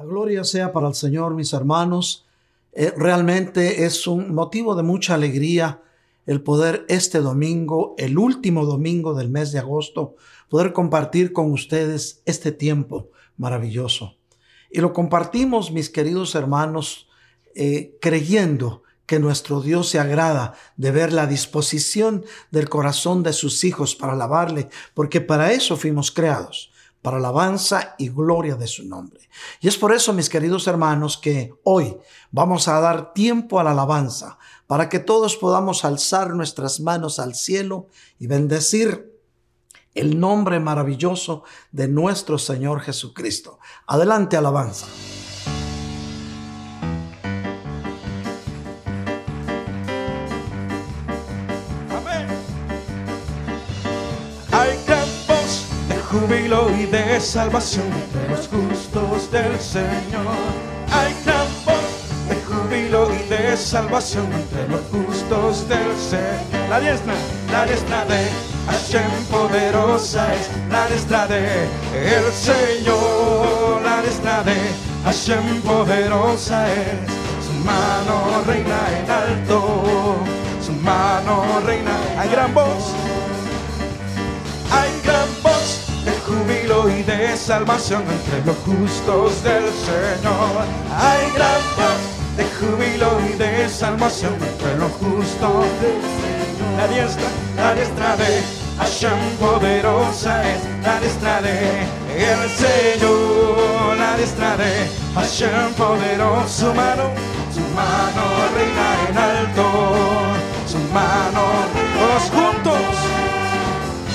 La gloria sea para el Señor, mis hermanos. Eh, realmente es un motivo de mucha alegría el poder este domingo, el último domingo del mes de agosto, poder compartir con ustedes este tiempo maravilloso. Y lo compartimos, mis queridos hermanos, eh, creyendo que nuestro Dios se agrada de ver la disposición del corazón de sus hijos para alabarle, porque para eso fuimos creados, para alabanza y gloria de su nombre. Y es por eso, mis queridos hermanos, que hoy vamos a dar tiempo a la alabanza, para que todos podamos alzar nuestras manos al cielo y bendecir el nombre maravilloso de nuestro Señor Jesucristo. Adelante, alabanza. De salvación entre los justos del Señor. Hay gran de júbilo y de salvación entre los justos del Señor. La diestra, la diestra de Hashem poderosa es la diestra de el Señor. La diestra de Hashem poderosa es su mano reina en alto. Su mano reina, hay gran voz, júbilo y de salvación entre los justos del Señor. Hay gran de júbilo y de salvación entre los justos del Señor. La diestra, la diestra de Hashem poderosa es la diestra de el Señor. La diestra de Hashem poderoso, su mano, su mano reina en alto, su mano, todos juntos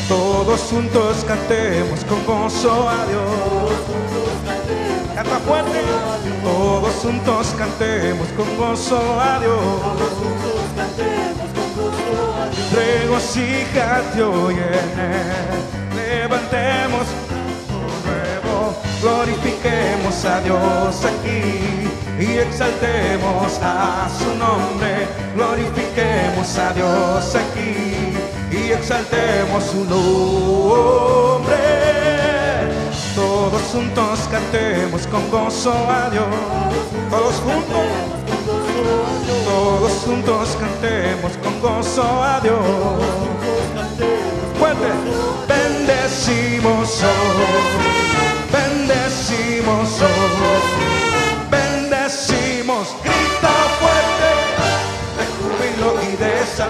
todos juntos cantemos con gozo a Dios. Canta fuerte. Todos juntos cantemos con gozo a Dios. Regocíjate hoy en él. Levantemos nuevo. Glorifiquemos a Dios aquí y exaltemos a su nombre. Glorifiquemos a Dios aquí exaltemos su nombre. Todos juntos cantemos con gozo a Dios. Todos juntos. Todos juntos cantemos con gozo a Dios. Fuerte. Bendecimos hoy. Bendecimos hoy.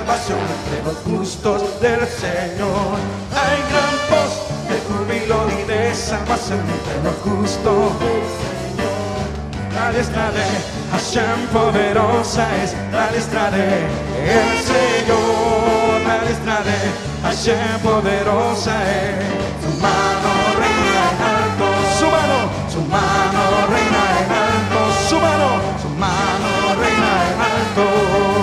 Salvación entre los justos del Señor. Hay gran voz de júbilo y de salvación entre los justos Señor. La diestra de Hashem poderosa es la diestra de el Señor. La diestra de Hashem poderosa es su mano reina en alto, su mano, su mano reina en alto, su mano, su mano reina en alto.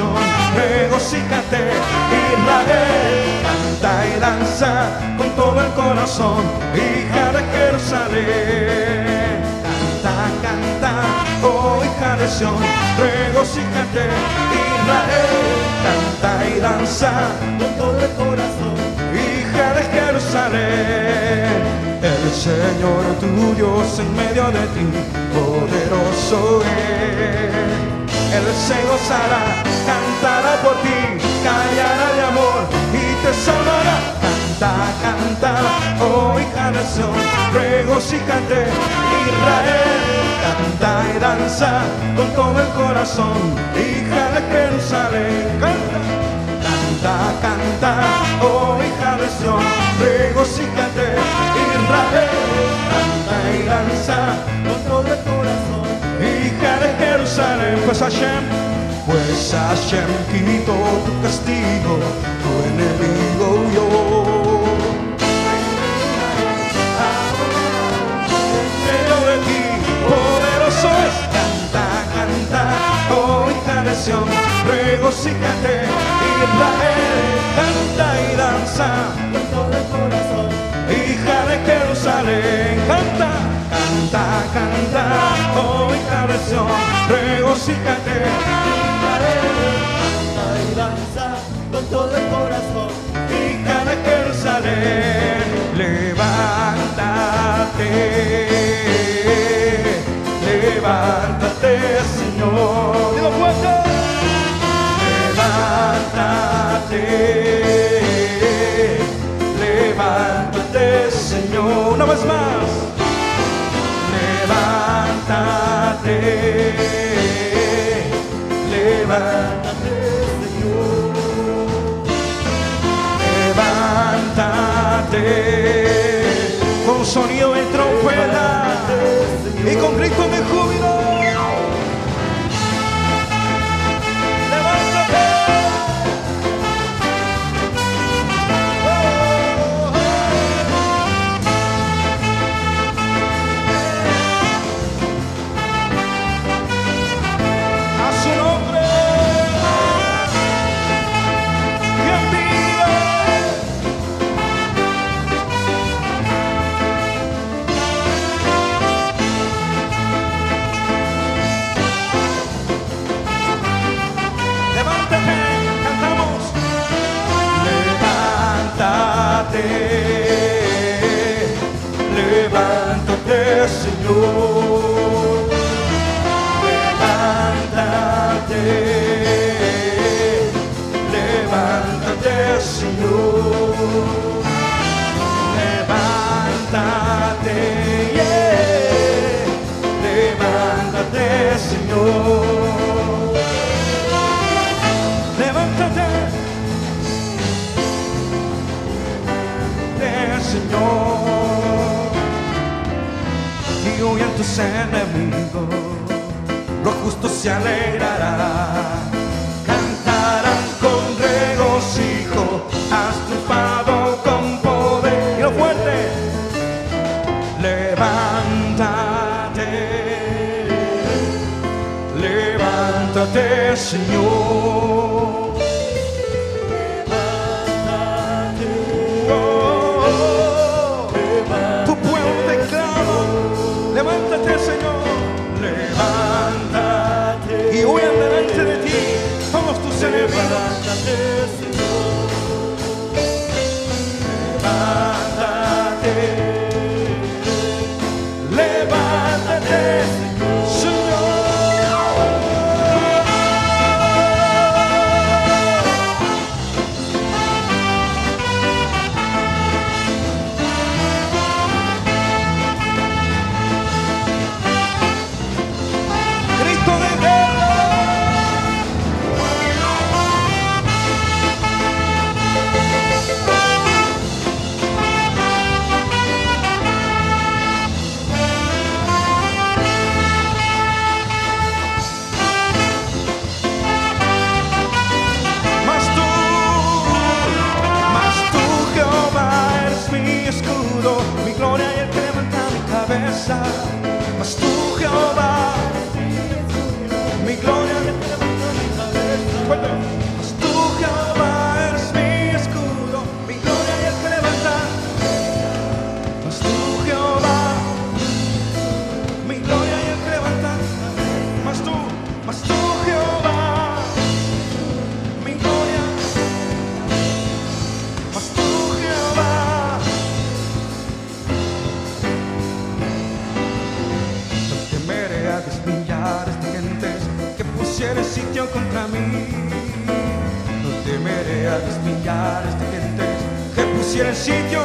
Canción, regocíjate, Israel, canta y danza con todo el corazón, hija de Jerusalén. Canta, canta, hoy canción, regocíjate, Israel, canta y danza con todo el corazón, hija de Jerusalén. El Señor tu Dios en medio de ti, poderoso es. Él se gozará, cantará por ti, callará de amor y te salvará. Canta, canta, oh hija nación, regocíjate, Israel. Canta y danza con todo el corazón, hija de Jerusalén. Canta canta, canta, oh hija de Sion, regocíjate, Israel, canta y danza con todo el corazón, Jerusalén, pues Hashem, pues Hashem quitó tu castigo, tu enemigo yo. de ti, poderoso es, canta, canta, oh hija de Sion, regocíjate, Israel, canta y danza con el corazón. Hija de Jerusalén, canta, canta, canta, hija de Sion, regocíjate. Israel, canta y danza con todo el corazón, hija de Jerusalén, levántate, levántate, Señor. Levántate, levántate, Señor. Una vez más. Levántate, Señor. Levántate con sonido de trompeta y con grito de júbilo. Levántate, Señor. Tus enemigos, los justos se alegrarán, cantarán con regocijo, has triunfado con poder, y lo fuerte, levántate, levántate, Señor. Temeré a despillar esta gente que pusiera sitio.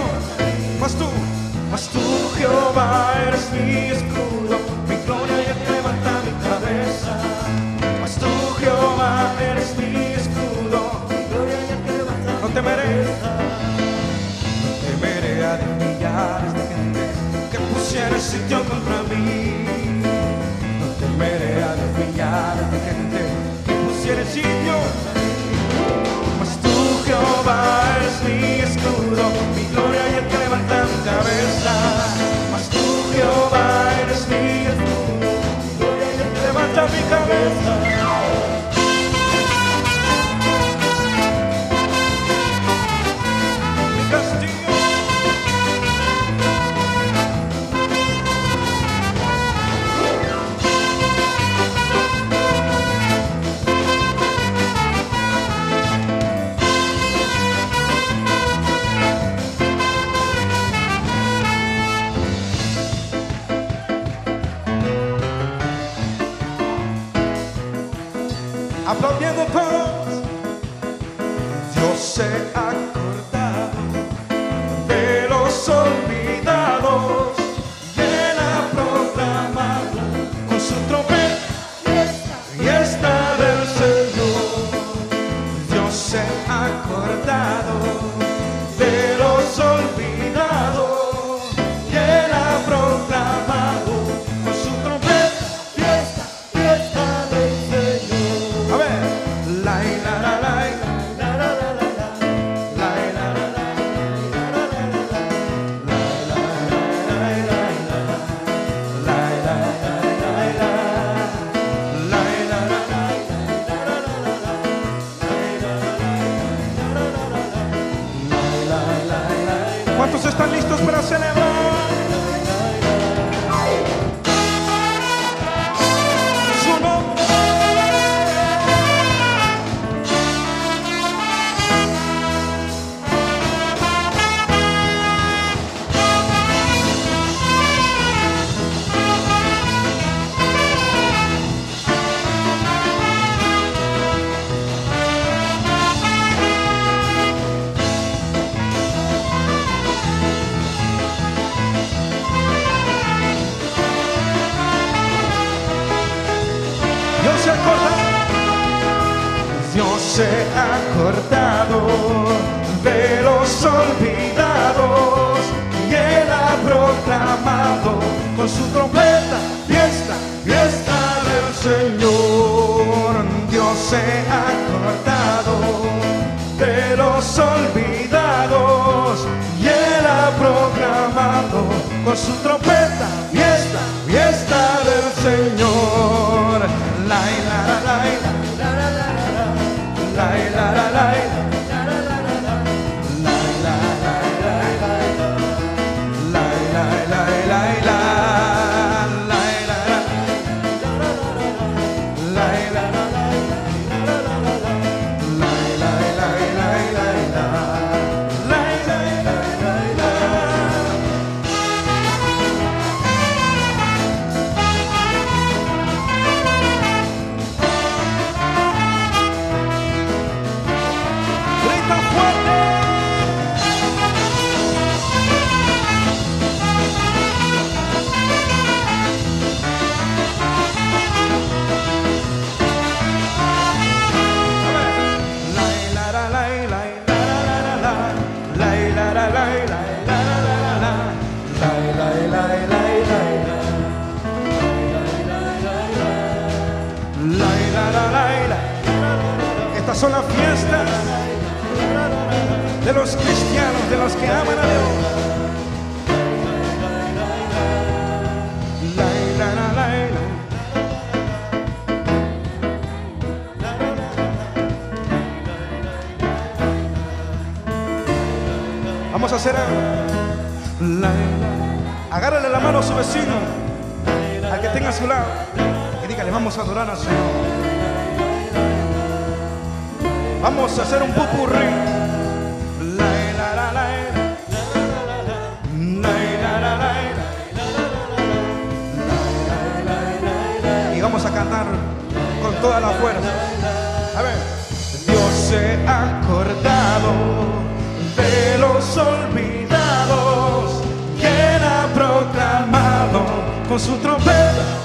Mas tú, mas tú, Jehová, eres mi escudo, mi gloria y levanta mi cabeza. Mas tú, Jehová, eres mi escudo, mi gloria y levanta No temeré, no temeré a desviar esta gente que pusiera sitio contra mí. No temeré a desviar esta gente que pusiera sitio. Con su trompeta fiesta, fiesta del Señor. Dios se ha acordado de los olvidados y él ha proclamado con su trompeta son las fiestas de los cristianos, de los que aman a Dios. Vamos a hacer algo. Agárrale la mano a su vecino, al que tenga a su lado, y dígale, vamos a adorar al Señor. Vamos a hacer un pupurrí. Y vamos a cantar con toda la fuerza. A ver. Dios se ha acordado de los olvidados, quien ha proclamado con su trompeta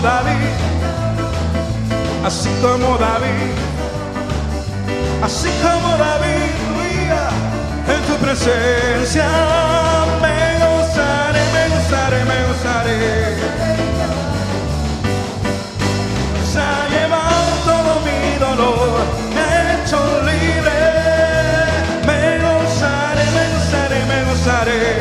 David, así como David, así como David, en tu presencia me gozaré, me gozaré, me gozaré. Se ha llevado todo mi dolor, me ha hecho libre, me gozaré, me gozaré, me gozaré.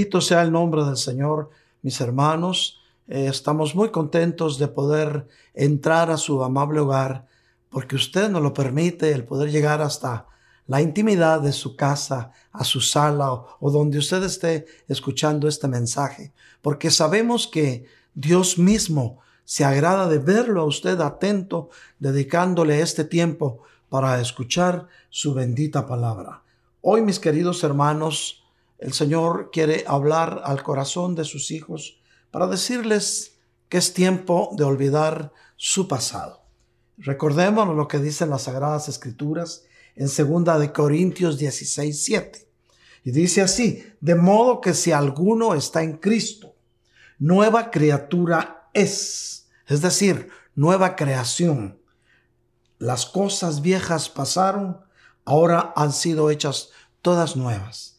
Bendito sea el nombre del Señor, mis hermanos. Eh, estamos muy contentos de poder entrar a su amable hogar porque usted nos lo permite el poder llegar hasta la intimidad de su casa, a su sala o, o donde usted esté escuchando este mensaje, porque sabemos que Dios mismo se agrada de verlo a usted atento, dedicándole este tiempo para escuchar su bendita palabra. Hoy, mis queridos hermanos, el Señor quiere hablar al corazón de sus hijos para decirles que es tiempo de olvidar su pasado. Recordemos lo que dicen las Sagradas Escrituras en 2 de Corintios 16, 7. Y dice así, de modo que si alguno está en Cristo, nueva criatura es, es decir, nueva creación. Las cosas viejas pasaron, ahora han sido hechas todas nuevas.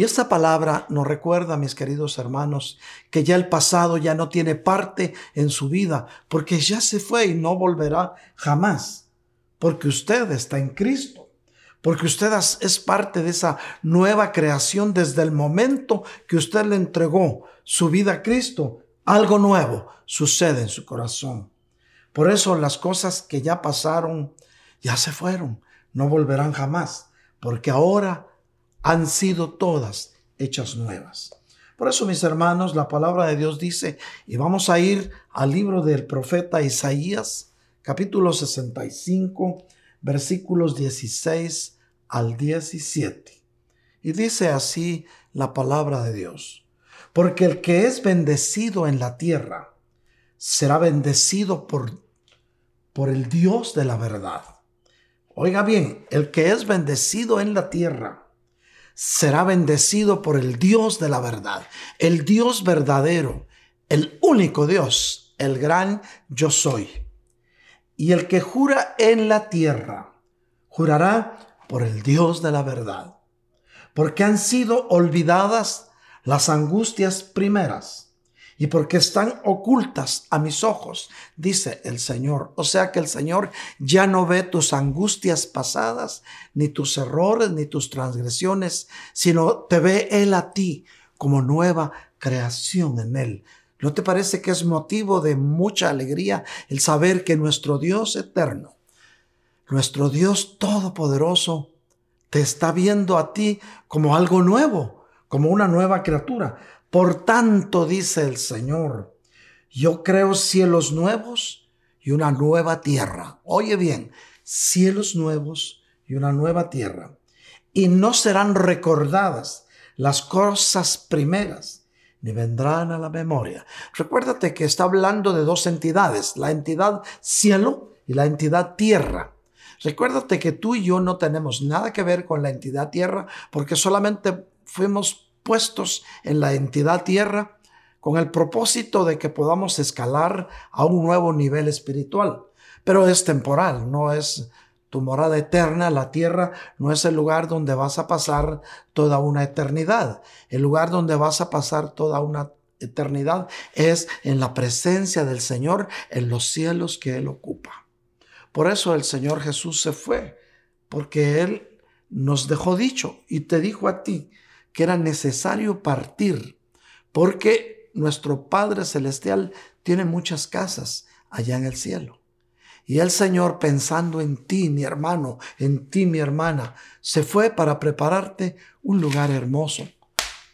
Y esta palabra nos recuerda, mis queridos hermanos, que ya el pasado ya no tiene parte en su vida, porque ya se fue y no volverá jamás, porque usted está en Cristo, porque usted es parte de esa nueva creación desde el momento que usted le entregó su vida a Cristo. Algo nuevo sucede en su corazón. Por eso las cosas que ya pasaron, ya se fueron, no volverán jamás, porque ahora han sido todas hechas nuevas. Por eso, mis hermanos, la palabra de Dios dice, y vamos a ir al libro del profeta Isaías, capítulo 65, versículos 16 al 17. Y dice así la palabra de Dios, porque el que es bendecido en la tierra será bendecido por, por el Dios de la verdad. Oiga bien, el que es bendecido en la tierra será bendecido por el Dios de la verdad, el Dios verdadero, el único Dios, el gran yo soy. Y el que jura en la tierra, jurará por el Dios de la verdad, porque han sido olvidadas las angustias primeras y porque están ocultas a mis ojos, dice el Señor. O sea que el Señor ya no ve tus angustias pasadas, ni tus errores, ni tus transgresiones, sino te ve Él a ti como nueva creación en Él. ¿No te parece que es motivo de mucha alegría el saber que nuestro Dios eterno, nuestro Dios todopoderoso, te está viendo a ti como algo nuevo, como una nueva criatura? Por tanto, dice el Señor, yo creo cielos nuevos y una nueva tierra. Oye bien, cielos nuevos y una nueva tierra. Y no serán recordadas las cosas primeras, ni vendrán a la memoria. Recuérdate que está hablando de dos entidades, la entidad cielo y la entidad tierra. Recuérdate que tú y yo no tenemos nada que ver con la entidad tierra porque solamente fuimos puestos en la entidad tierra con el propósito de que podamos escalar a un nuevo nivel espiritual. Pero es temporal, no es tu morada eterna, la tierra no es el lugar donde vas a pasar toda una eternidad. El lugar donde vas a pasar toda una eternidad es en la presencia del Señor en los cielos que Él ocupa. Por eso el Señor Jesús se fue, porque Él nos dejó dicho y te dijo a ti, que era necesario partir, porque nuestro Padre Celestial tiene muchas casas allá en el cielo. Y el Señor, pensando en ti, mi hermano, en ti, mi hermana, se fue para prepararte un lugar hermoso.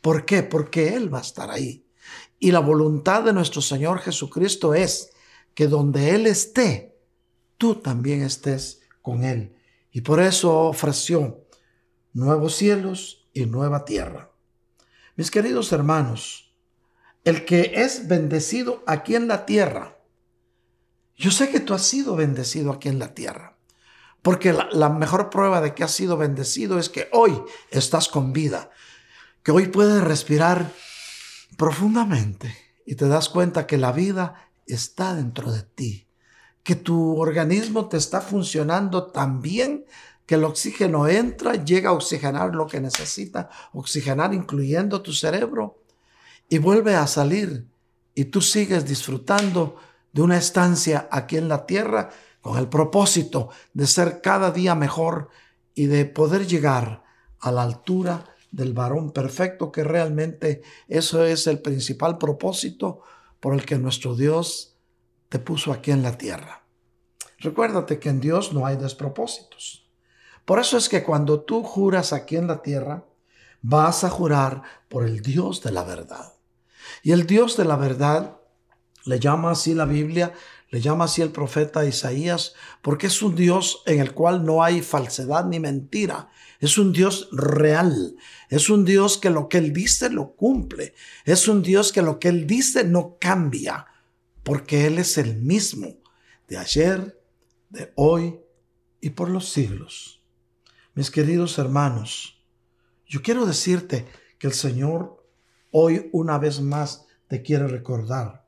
¿Por qué? Porque Él va a estar ahí. Y la voluntad de nuestro Señor Jesucristo es que donde Él esté, tú también estés con Él. Y por eso ofreció nuevos cielos y nueva tierra. Mis queridos hermanos, el que es bendecido aquí en la tierra, yo sé que tú has sido bendecido aquí en la tierra, porque la, mejor prueba de que has sido bendecido es que hoy estás con vida, que hoy puedes respirar profundamente y te das cuenta que la vida está dentro de ti, que tu organismo te está funcionando tan bien que el oxígeno entra, llega a oxigenar lo que necesita oxigenar, incluyendo tu cerebro, y vuelve a salir. Y tú sigues disfrutando de una estancia aquí en la tierra con el propósito de ser cada día mejor y de poder llegar a la altura del varón perfecto, que realmente eso es el principal propósito por el que nuestro Dios te puso aquí en la tierra. Recuérdate que en Dios no hay despropósitos. Por eso es que cuando tú juras aquí en la tierra, vas a jurar por el Dios de la verdad. Y el Dios de la verdad le llama así la Biblia, le llama así el profeta Isaías, porque es un Dios en el cual no hay falsedad ni mentira. Es un Dios real. Es un Dios que lo que Él dice lo cumple. Es un Dios que lo que Él dice no cambia, porque Él es el mismo de ayer, de hoy y por los siglos. Mis queridos hermanos, yo quiero decirte que el Señor hoy una vez más te quiere recordar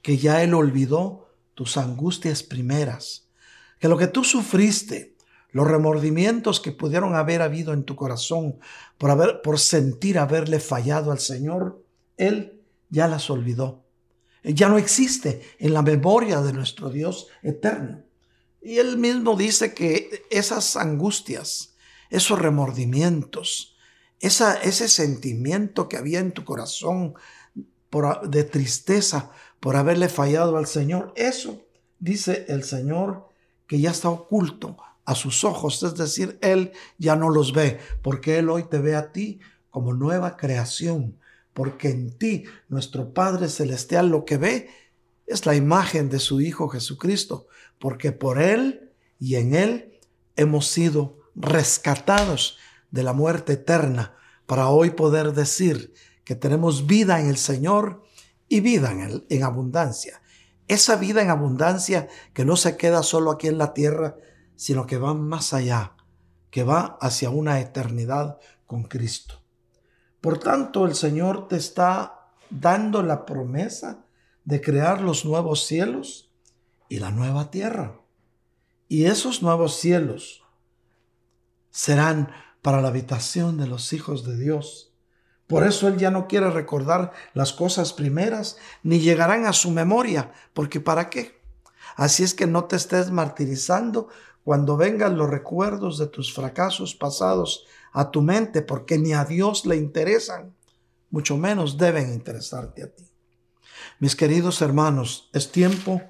que ya Él olvidó tus angustias primeras, que lo que tú sufriste, los remordimientos que pudieron haber habido en tu corazón por, haber, por sentir haberle fallado al Señor, Él ya las olvidó. Ya no existe en la memoria de nuestro Dios eterno. Y Él mismo dice que esas angustias, esos remordimientos, esa, ese sentimiento que había en tu corazón por, de tristeza por haberle fallado al Señor. Eso dice el Señor que ya está oculto a sus ojos, es decir, Él ya no los ve, porque Él hoy te ve a ti como nueva creación, porque en ti nuestro Padre Celestial lo que ve es la imagen de su Hijo Jesucristo, porque por Él y en Él hemos sido rescatados de la muerte eterna para hoy poder decir que tenemos vida en el Señor y vida en, en abundancia. Esa vida en abundancia que no se queda solo aquí en la tierra, sino que va más allá, que va hacia una eternidad con Cristo. Por tanto, el Señor te está dando la promesa de crear los nuevos cielos y la nueva tierra. Y esos nuevos cielos serán para la habitación de los hijos de Dios. Por eso Él ya no quiere recordar las cosas primeras, ni llegarán a su memoria, porque ¿para qué? Así es que no te estés martirizando cuando vengan los recuerdos de tus fracasos pasados a tu mente, porque ni a Dios le interesan, mucho menos deben interesarte a ti. Mis queridos hermanos, es tiempo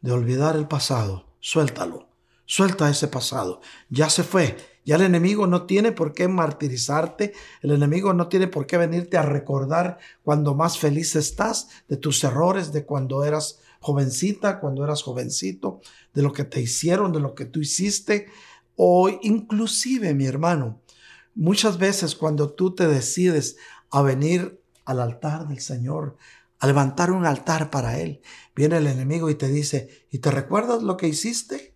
de olvidar el pasado, suéltalo, suelta ese pasado, ya se fue, ya el enemigo no tiene por qué martirizarte, el enemigo no tiene por qué venirte a recordar cuando más feliz estás de tus errores, de cuando eras jovencita, cuando eras jovencito, de lo que te hicieron, de lo que tú hiciste, o inclusive, mi hermano, muchas veces cuando tú te decides a venir al altar del Señor, a levantar un altar para Él, viene el enemigo y te dice, ¿y te recuerdas lo que hiciste?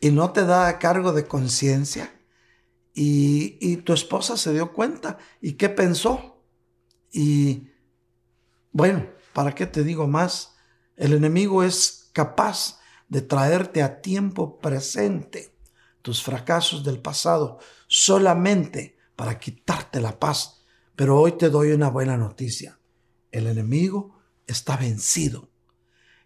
Y no te da cargo de conciencia. Y, y, tu esposa se dio cuenta. ¿Y qué pensó? Y bueno, ¿para qué te digo más? El enemigo es capaz de traerte a tiempo presente tus fracasos del pasado solamente para quitarte la paz. Pero hoy te doy una buena noticia. El enemigo está vencido.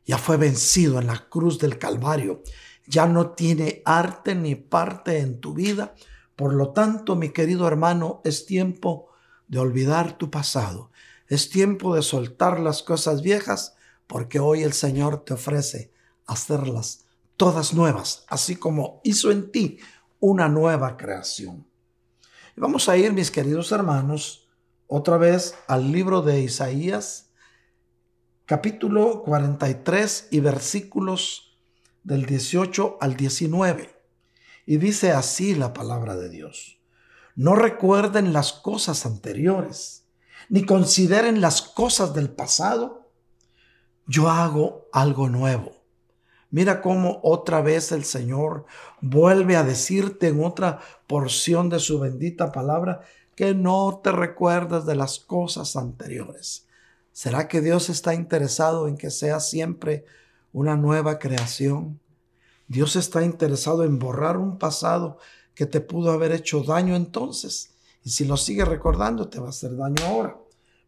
Ya fue vencido en la cruz del Calvario ya no tiene arte ni parte en tu vida. Por lo tanto, mi querido hermano, es tiempo de olvidar tu pasado. Es tiempo de soltar las cosas viejas porque hoy el Señor te ofrece hacerlas todas nuevas, así como hizo en ti una nueva creación. Vamos a ir, mis queridos hermanos, otra vez al libro de Isaías, capítulo 43 y versículos del 18 al 19. Y dice así la palabra de Dios. No recuerden las cosas anteriores, ni consideren las cosas del pasado. Yo hago algo nuevo. Mira cómo otra vez el Señor vuelve a decirte en otra porción de su bendita palabra que no te recuerdes de las cosas anteriores. ¿Será que Dios está interesado en que seas siempre una nueva creación. Dios está interesado en borrar un pasado que te pudo haber hecho daño entonces. Y si lo sigues recordando, te va a hacer daño ahora.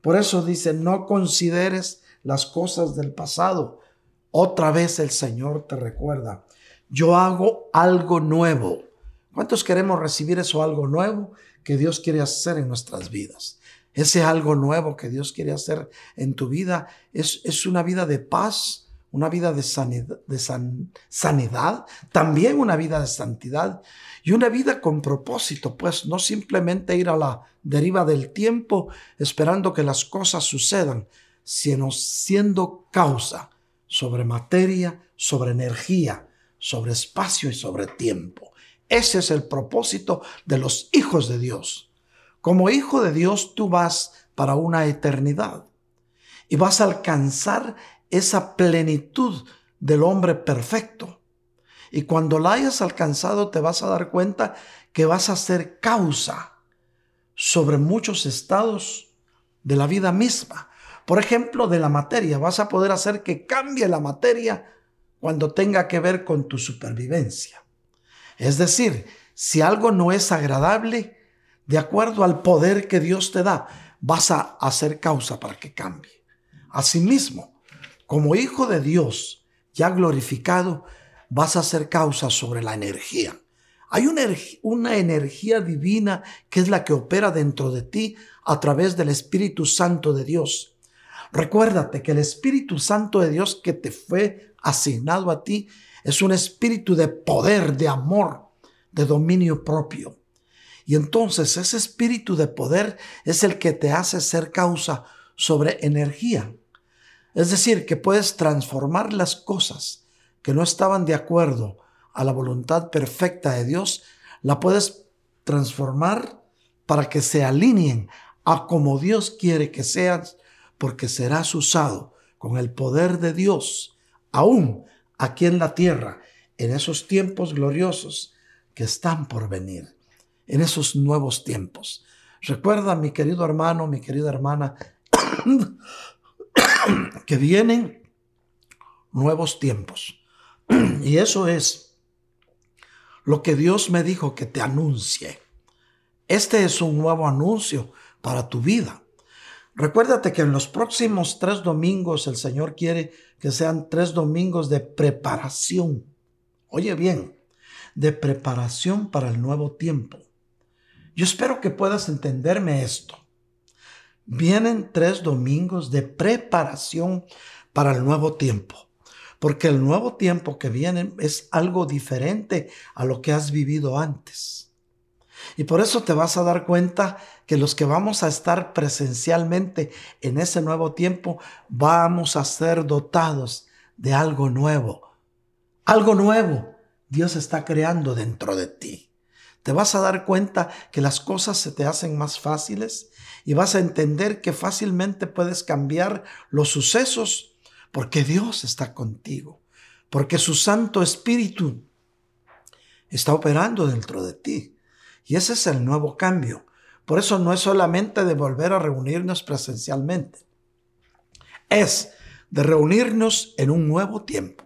Por eso dice, no consideres las cosas del pasado. Otra vez el Señor te recuerda, yo hago algo nuevo. ¿Cuántos queremos recibir eso algo nuevo que Dios quiere hacer en nuestras vidas? Ese algo nuevo que Dios quiere hacer en tu vida es, es una vida de paz, una vida de, sanidad, también una vida de santidad y una vida con propósito, pues no simplemente ir a la deriva del tiempo esperando que las cosas sucedan, sino siendo causa sobre materia, sobre energía, sobre espacio y sobre tiempo. Ese es el propósito de los hijos de Dios. Como hijo de Dios tú vas para una eternidad y vas a alcanzar esa plenitud del hombre perfecto. Y cuando la hayas alcanzado te vas a dar cuenta que vas a ser causa sobre muchos estados de la vida misma. Por ejemplo, de la materia. Vas a poder hacer que cambie la materia cuando tenga que ver con tu supervivencia. Es decir, si algo no es agradable, de acuerdo al poder que Dios te da, vas a hacer causa para que cambie. Asimismo, como hijo de Dios, ya glorificado, vas a hacer causa sobre la energía. Hay una, una, energía divina que es la que opera dentro de ti a través del Espíritu Santo de Dios. Recuérdate que el Espíritu Santo de Dios que te fue asignado a ti es un espíritu de poder, de amor, de dominio propio. Y entonces ese espíritu de poder es el que te hace ser causa sobre energía. Es decir, que puedes transformar las cosas que no estaban de acuerdo a la voluntad perfecta de Dios, la puedes transformar para que se alineen a como Dios quiere que seas, porque serás usado con el poder de Dios, aún aquí en la tierra, en esos tiempos gloriosos que están por venir, en esos nuevos tiempos. Recuerda, mi querido hermano, mi querida hermana, que vienen nuevos tiempos. Y eso es lo que Dios me dijo que te anuncie. Este es un nuevo anuncio para tu vida. Recuérdate que en los próximos tres domingos el Señor quiere que sean tres domingos de preparación. Oye bien, de preparación para el nuevo tiempo. Yo espero que puedas entenderme esto. Vienen tres domingos de preparación para el nuevo tiempo porque el nuevo tiempo que viene es algo diferente a lo que has vivido antes. Y por eso te vas a dar cuenta que los que vamos a estar presencialmente en ese nuevo tiempo vamos a ser dotados de algo nuevo. Algo nuevo Dios está creando dentro de ti. Te vas a dar cuenta que las cosas se te hacen más fáciles y vas a entender que fácilmente puedes cambiar los sucesos porque Dios está contigo, porque su Santo Espíritu está operando dentro de ti. Y ese es el nuevo cambio. Por eso no es solamente de volver a reunirnos presencialmente, es de reunirnos en un nuevo tiempo.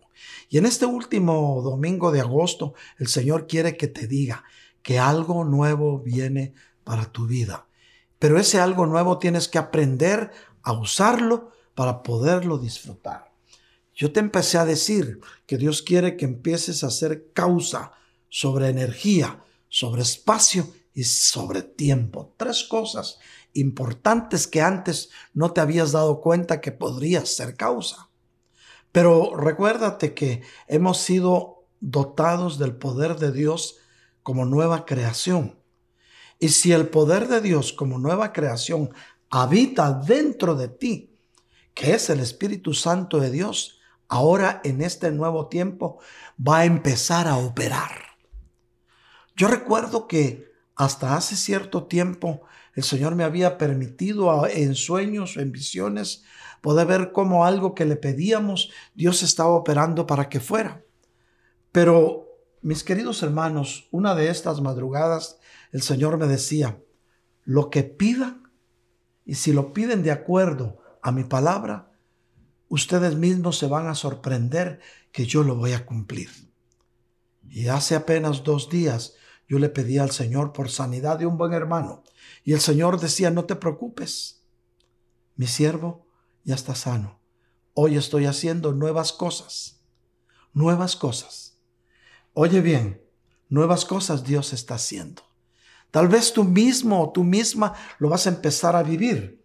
Y en este último domingo de agosto, el Señor quiere que te diga que algo nuevo viene para tu vida. Pero ese algo nuevo tienes que aprender a usarlo para poderlo disfrutar. Yo te empecé a decir que Dios quiere que empieces a hacer causa sobre energía, sobre espacio y sobre tiempo. Tres cosas importantes que antes no te habías dado cuenta que podrías ser causa. Pero recuérdate que hemos sido dotados del poder de Dios como nueva creación. Y si el poder de Dios como nueva creación habita dentro de ti, que es el Espíritu Santo de Dios, ahora en este nuevo tiempo va a empezar a operar. Yo recuerdo que hasta hace cierto tiempo el Señor me había permitido en sueños o en visiones poder ver cómo algo que le pedíamos Dios estaba operando para que fuera. Pero, mis queridos hermanos, una de estas madrugadas el Señor me decía, lo que pidan, y si lo piden de acuerdo a mi palabra, ustedes mismos se van a sorprender que yo lo voy a cumplir. Y hace apenas dos días yo le pedí al Señor por sanidad de un buen hermano. Y el Señor decía, no te preocupes, mi siervo ya está sano. Hoy estoy haciendo nuevas cosas, nuevas cosas. Oye bien, nuevas cosas Dios está haciendo. Tal vez tú mismo o tú misma lo vas a empezar a vivir,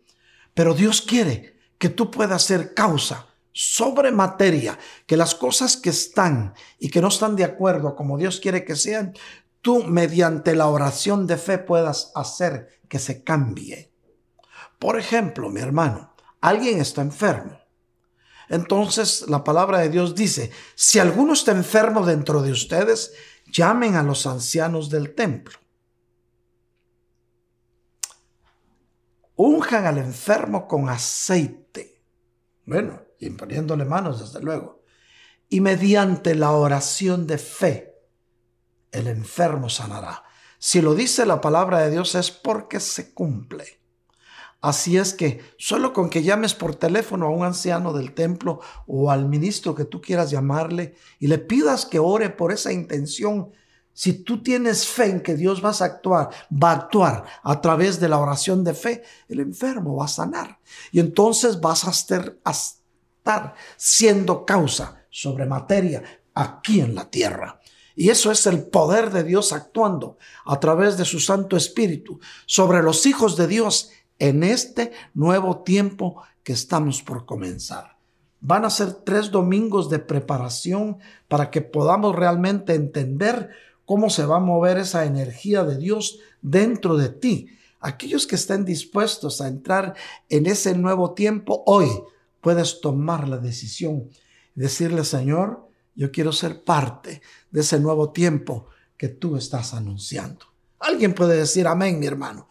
pero Dios quiere que tú puedas ser causa sobre materia, que las cosas que están y que no están de acuerdo como Dios quiere que sean, tú mediante la oración de fe puedas hacer que se cambie. Por ejemplo, mi hermano, alguien está enfermo. Entonces la palabra de Dios dice, si alguno está enfermo dentro de ustedes, llamen a los ancianos del templo. Unjan al enfermo con aceite. Bueno, y poniéndole manos, desde luego. Y mediante la oración de fe, el enfermo sanará. Si lo dice la palabra de Dios es porque se cumple. Así es que solo con que llames por teléfono a un anciano del templo o al ministro que tú quieras llamarle y le pidas que ore por esa intención, si tú tienes fe en que Dios va a actuar, va a actuar a través de la oración de fe, el enfermo va a sanar. Y entonces vas a estar, estar siendo causa sobre materia aquí en la tierra. Y eso es el poder de Dios actuando a través de su Santo Espíritu sobre los hijos de Dios en este nuevo tiempo que estamos por comenzar. Van a ser tres domingos de preparación para que podamos realmente entender cómo se va a mover esa energía de Dios dentro de ti. Aquellos que estén dispuestos a entrar en ese nuevo tiempo, hoy puedes tomar la decisión y decirle, Señor, yo quiero ser parte de ese nuevo tiempo que tú estás anunciando. Alguien puede decir amén, mi hermano.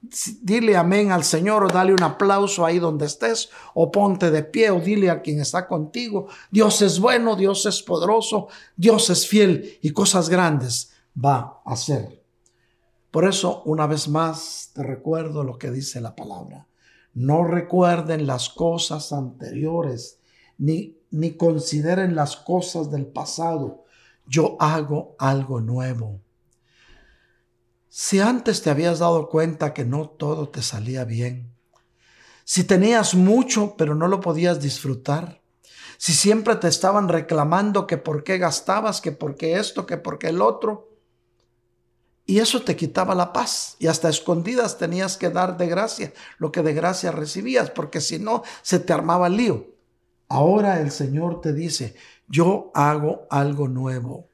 Dile amén al Señor o dale un aplauso ahí donde estés o ponte de pie o dile a quien está contigo, Dios es bueno, Dios es poderoso, Dios es fiel y cosas grandes va a hacer. Por eso, una vez más, te recuerdo lo que dice la palabra. No recuerden las cosas anteriores, ni ni consideren las cosas del pasado. Yo hago algo nuevo. Si antes te habías dado cuenta que no todo te salía bien, si tenías mucho pero no lo podías disfrutar, si siempre te estaban reclamando que por qué gastabas, que por qué esto, que por qué el otro, y eso te quitaba la paz y hasta escondidas tenías que dar de gracia lo que de gracia recibías, porque si no se te armaba el lío. Ahora el Señor te dice, yo hago algo nuevo.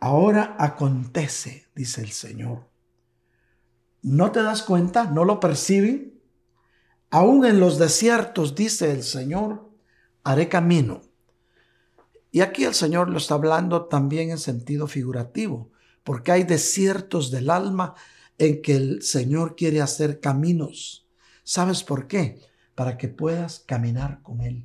Ahora acontece, dice el Señor. ¿No te das cuenta? ¿No lo perciben? Aún en los desiertos, dice el Señor, haré camino. Y aquí el Señor lo está hablando también en sentido figurativo, porque hay desiertos del alma en que el Señor quiere hacer caminos. ¿Sabes por qué? para que puedas caminar con Él.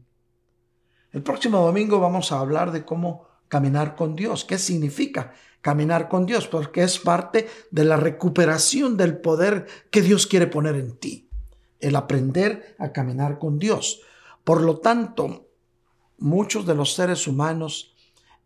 El próximo domingo vamos a hablar de cómo caminar con Dios, qué significa caminar con Dios, porque es parte de la recuperación del poder que Dios quiere poner en ti, el aprender a caminar con Dios. Por lo tanto, muchos de los seres humanos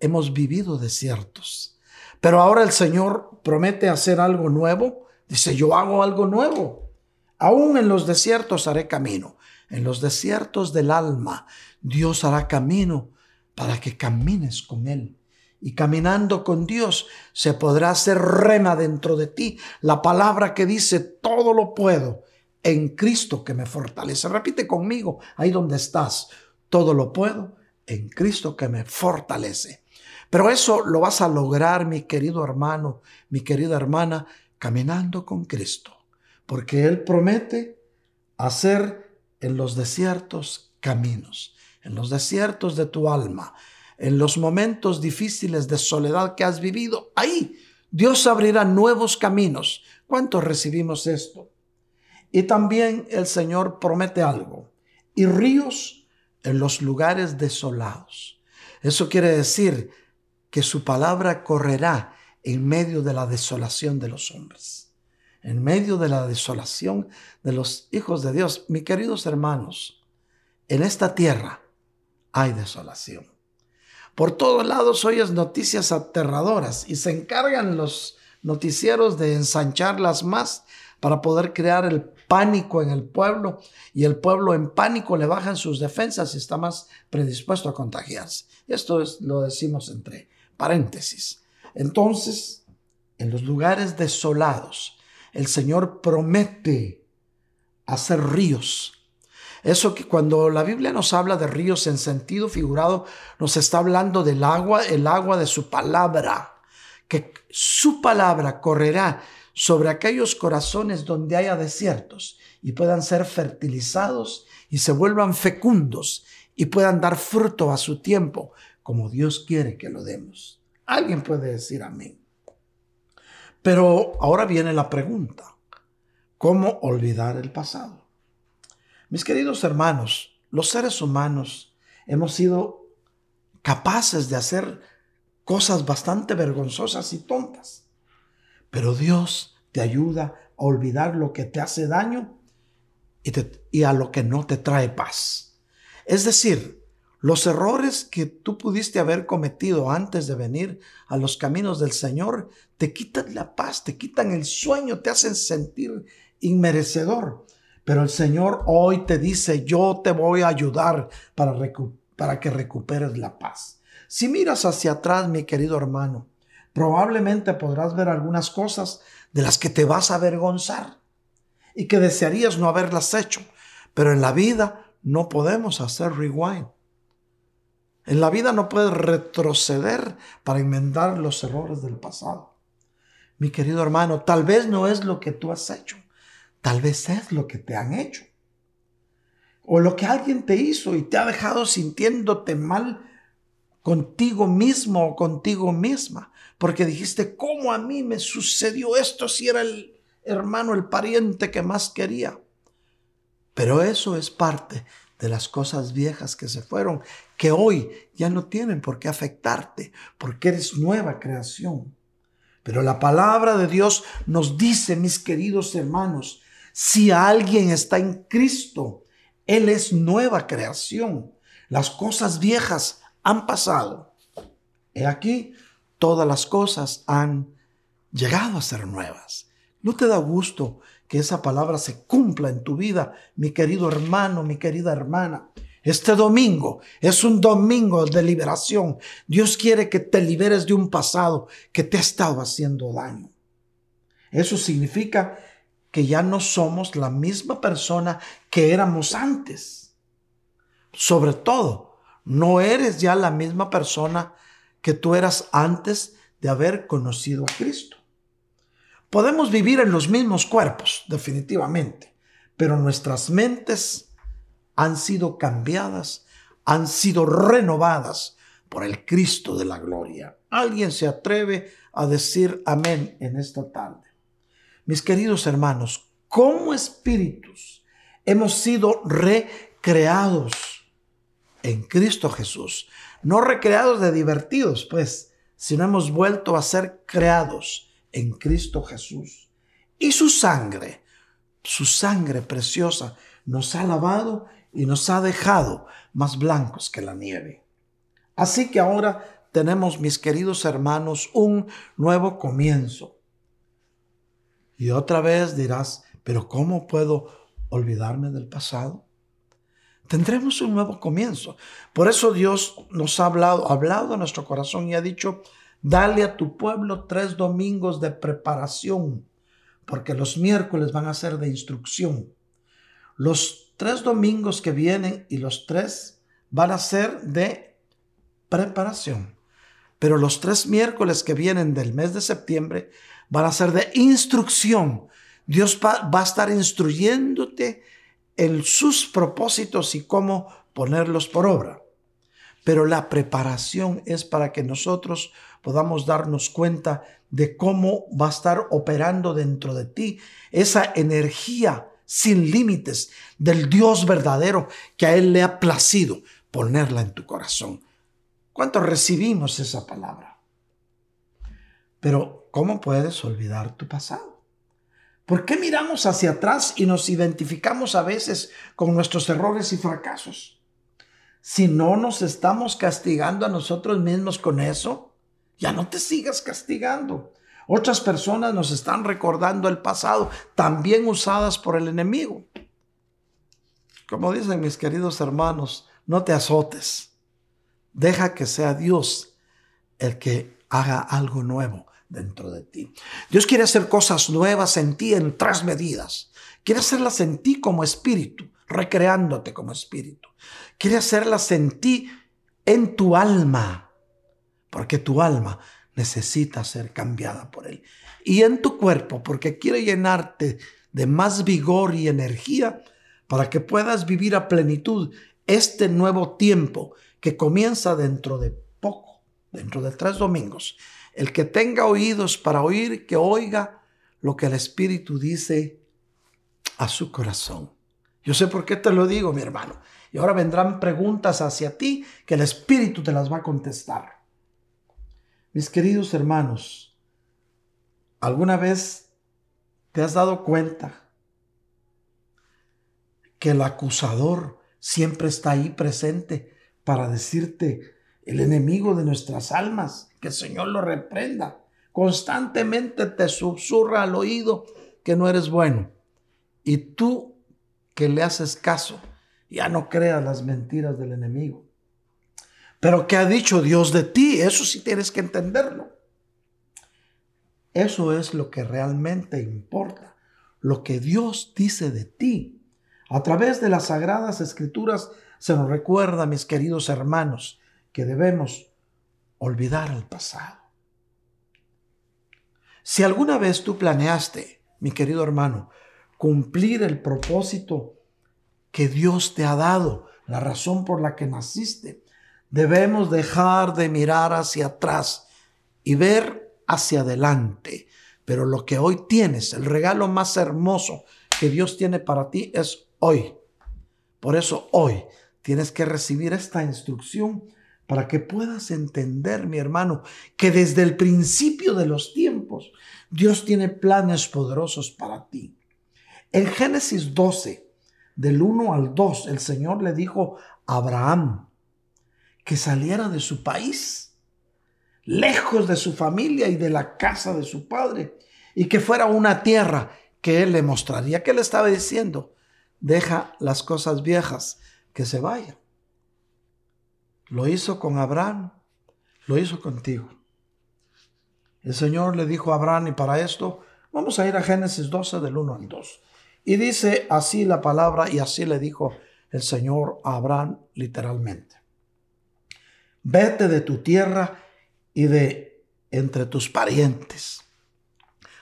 hemos vivido desiertos, pero ahora el Señor promete hacer algo nuevo, dice, yo hago algo nuevo. Aún en los desiertos haré camino. En los desiertos del alma, Dios hará camino para que camines con Él. Y caminando con Dios se podrá hacer rema dentro de ti la palabra que dice, todo lo puedo en Cristo que me fortalece. Repite conmigo ahí donde estás, todo lo puedo en Cristo que me fortalece. Pero eso lo vas a lograr, mi querido hermano, mi querida hermana, caminando con Cristo. Porque Él promete hacer en los desiertos caminos, en los desiertos de tu alma, en los momentos difíciles de soledad que has vivido. Ahí Dios abrirá nuevos caminos. ¿Cuántos recibimos esto? Y también el Señor promete algo. Y ríos en los lugares desolados. Eso quiere decir que su palabra correrá en medio de la desolación de los hombres en medio de la desolación de los hijos de Dios. Mis queridos hermanos, en esta tierra hay desolación. Por todos lados oyes noticias aterradoras y se encargan los noticieros de ensancharlas más para poder crear el pánico en el pueblo y el pueblo en pánico le bajan sus defensas y está más predispuesto a contagiarse. Esto es, lo decimos entre Paréntesis. Entonces, en los lugares desolados, el Señor promete hacer ríos. Eso que cuando la Biblia nos habla de ríos en sentido figurado, nos está hablando del agua, el agua de su palabra, que su palabra correrá sobre aquellos corazones donde haya desiertos y puedan ser fertilizados y se vuelvan fecundos y puedan dar fruto a su tiempo, como Dios quiere que lo demos. Alguien puede decir amén. Pero ahora viene la pregunta, ¿cómo olvidar el pasado? Mis queridos hermanos, los seres humanos hemos sido capaces de hacer cosas bastante vergonzosas y tontas, pero Dios te ayuda a olvidar lo que te hace daño y, a lo que no te trae paz. Es decir, los errores que tú pudiste haber cometido antes de venir a los caminos del Señor te quitan la paz, te quitan el sueño, te hacen sentir inmerecedor. Pero el Señor hoy te dice, yo te voy a ayudar para, para que recuperes la paz. Si miras hacia atrás, mi querido hermano, probablemente podrás ver algunas cosas de las que te vas a avergonzar y que desearías no haberlas hecho. Pero en la vida no podemos hacer rewind. En la vida no puedes retroceder para enmendar los errores del pasado. Mi querido hermano, tal vez no es lo que tú has hecho, tal vez es lo que te han hecho. O lo que alguien te hizo y te ha dejado sintiéndote mal contigo mismo o contigo misma, porque dijiste, ¿cómo a mí me sucedió esto si era el, hermano, el pariente que más quería. Pero eso es parte de las cosas viejas que se fueron, que hoy ya no tienen por qué afectarte, porque eres nueva creación. Pero la palabra de Dios nos dice, mis queridos hermanos, si alguien está en Cristo, Él es nueva creación. Las cosas viejas han pasado. He aquí, todas las cosas han llegado a ser nuevas. ¿No te da gusto que esa palabra se cumpla en tu vida, mi querido hermano, mi querida hermana? Este domingo es un domingo de liberación. Dios quiere que te liberes de un pasado que te ha estado haciendo daño. Eso significa que ya no somos la misma persona que éramos antes. Sobre todo, no eres ya la misma persona que tú eras antes de haber conocido a Cristo. Podemos vivir en los mismos cuerpos, definitivamente, pero nuestras mentes han sido cambiadas, han sido renovadas por el Cristo de la gloria. ¿Alguien se atreve a decir amén en esta tarde? Mis queridos hermanos, como espíritus hemos sido recreados en Cristo Jesús. No recreados de divertidos, pues, sino hemos vuelto a ser creados en Cristo Jesús. Y su sangre, su sangre preciosa, nos ha lavado y nos ha dejado más blancos que la nieve. Así que ahora tenemos, mis queridos hermanos, un nuevo comienzo. Y otra vez dirás, pero ¿cómo puedo olvidarme del pasado? Tendremos un nuevo comienzo. Por eso Dios nos ha hablado, ha hablado a nuestro corazón y ha dicho, Dale a tu pueblo tres domingos de preparación, porque los miércoles van a ser de instrucción. Los tres domingos que vienen y los tres van a ser de preparación. Pero los tres miércoles que vienen del mes de septiembre van a ser de instrucción. Dios va, a estar instruyéndote en sus propósitos y cómo ponerlos por obra. Pero la preparación es para que nosotros podamos darnos cuenta de cómo va a estar operando dentro de ti esa energía sin límites del Dios verdadero que a Él le ha placido ponerla en tu corazón. ¿Cuánto recibimos esa palabra? Pero, ¿cómo puedes olvidar tu pasado? ¿Por qué miramos hacia atrás y nos identificamos a veces con nuestros errores y fracasos? Si no nos estamos castigando a nosotros mismos con eso, ya no te sigas castigando. Otras personas nos están recordando el pasado, también usadas por el enemigo. Como dicen mis queridos hermanos, no te azotes. Deja que sea Dios el que haga algo nuevo dentro de ti. Dios quiere hacer cosas nuevas en ti en tres medidas. Quiere hacerlas en ti como espíritu, recreándote como espíritu. Quiere hacerlas en ti en tu alma, porque tu alma necesita ser cambiada por Él. Y en tu cuerpo, porque quiere llenarte de más vigor y energía para que puedas vivir a plenitud este nuevo tiempo que comienza dentro de poco, dentro de tres domingos. El que tenga oídos para oír, que oiga lo que el Espíritu dice a su corazón. Yo sé por qué te lo digo, mi hermano. Y ahora vendrán preguntas hacia ti que el Espíritu te las va a contestar. Mis queridos hermanos, ¿alguna vez te has dado cuenta que el acusador siempre está ahí presente para decirte, el enemigo de nuestras almas, que el Señor lo reprenda? Constantemente te susurra al oído que no eres bueno. Y tú que le haces caso, ya no creas las mentiras del enemigo. Pero ¿qué ha dicho Dios de ti? Eso sí tienes que entenderlo. Eso es lo que realmente importa, lo que Dios dice de ti. A través de las sagradas escrituras se nos recuerda, mis queridos hermanos, que debemos olvidar el pasado. Si alguna vez tú planeaste, mi querido hermano, cumplir el propósito que Dios te ha dado, la razón por la que naciste. Debemos dejar de mirar hacia atrás y ver hacia adelante. Pero lo que hoy tienes, el regalo más hermoso que Dios tiene para ti es hoy. Por eso hoy tienes que recibir esta instrucción para que puedas entender, mi hermano, que desde el principio de los tiempos Dios tiene planes poderosos para ti. En Génesis 12, del 1 al 2, el Señor le dijo a Abraham que saliera de su país, lejos de su familia y de la casa de su padre, y que fuera una tierra que él le mostraría. ¿Qué le estaba diciendo? Deja las cosas viejas que se vayan. Lo hizo con Abraham, lo hizo contigo. El Señor le dijo a Abraham, y para esto vamos a ir a Génesis 12 del 1 al 2. Y dice así la palabra y así le dijo el Señor a Abraham literalmente. Vete de tu tierra y de entre tus parientes.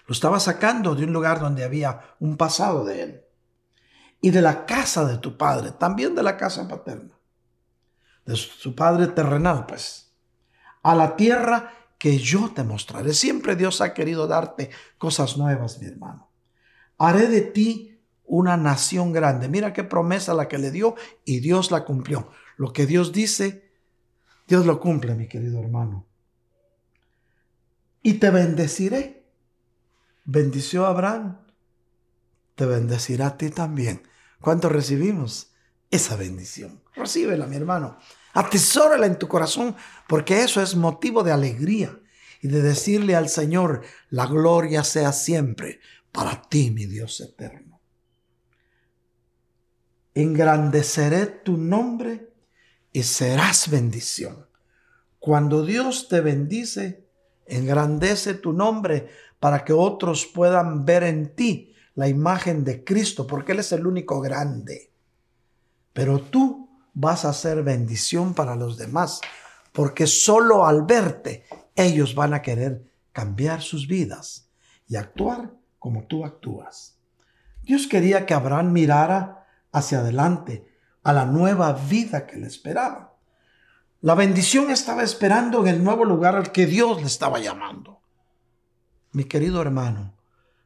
Lo estaba sacando de un lugar donde había un pasado de él. Y de la casa de tu padre, también de la casa paterna. De su padre terrenal, pues. A la tierra que yo te mostraré. Siempre Dios ha querido darte cosas nuevas, mi hermano. Haré de ti una nación grande. Mira qué promesa la que le dio y Dios la cumplió. Lo que Dios dice, Dios lo cumple, mi querido hermano. Y te bendeciré. Bendició a Abraham. Te bendecirá a ti también. ¿Cuánto recibimos? Esa bendición. Recíbela, mi hermano. Atesórala en tu corazón, porque eso es motivo de alegría y de decirle al Señor, la gloria sea siempre para ti, mi Dios eterno engrandeceré tu nombre y serás bendición. Cuando Dios te bendice, engrandece tu nombre para que otros puedan ver en ti la imagen de Cristo, porque Él es el único grande. Pero tú vas a ser bendición para los demás, porque solo al verte ellos van a querer cambiar sus vidas y actuar como tú actúas. Dios quería que Abraham mirara hacia adelante, a la nueva vida que le esperaba. La bendición estaba esperando en el nuevo lugar al que Dios le estaba llamando. Mi querido hermano,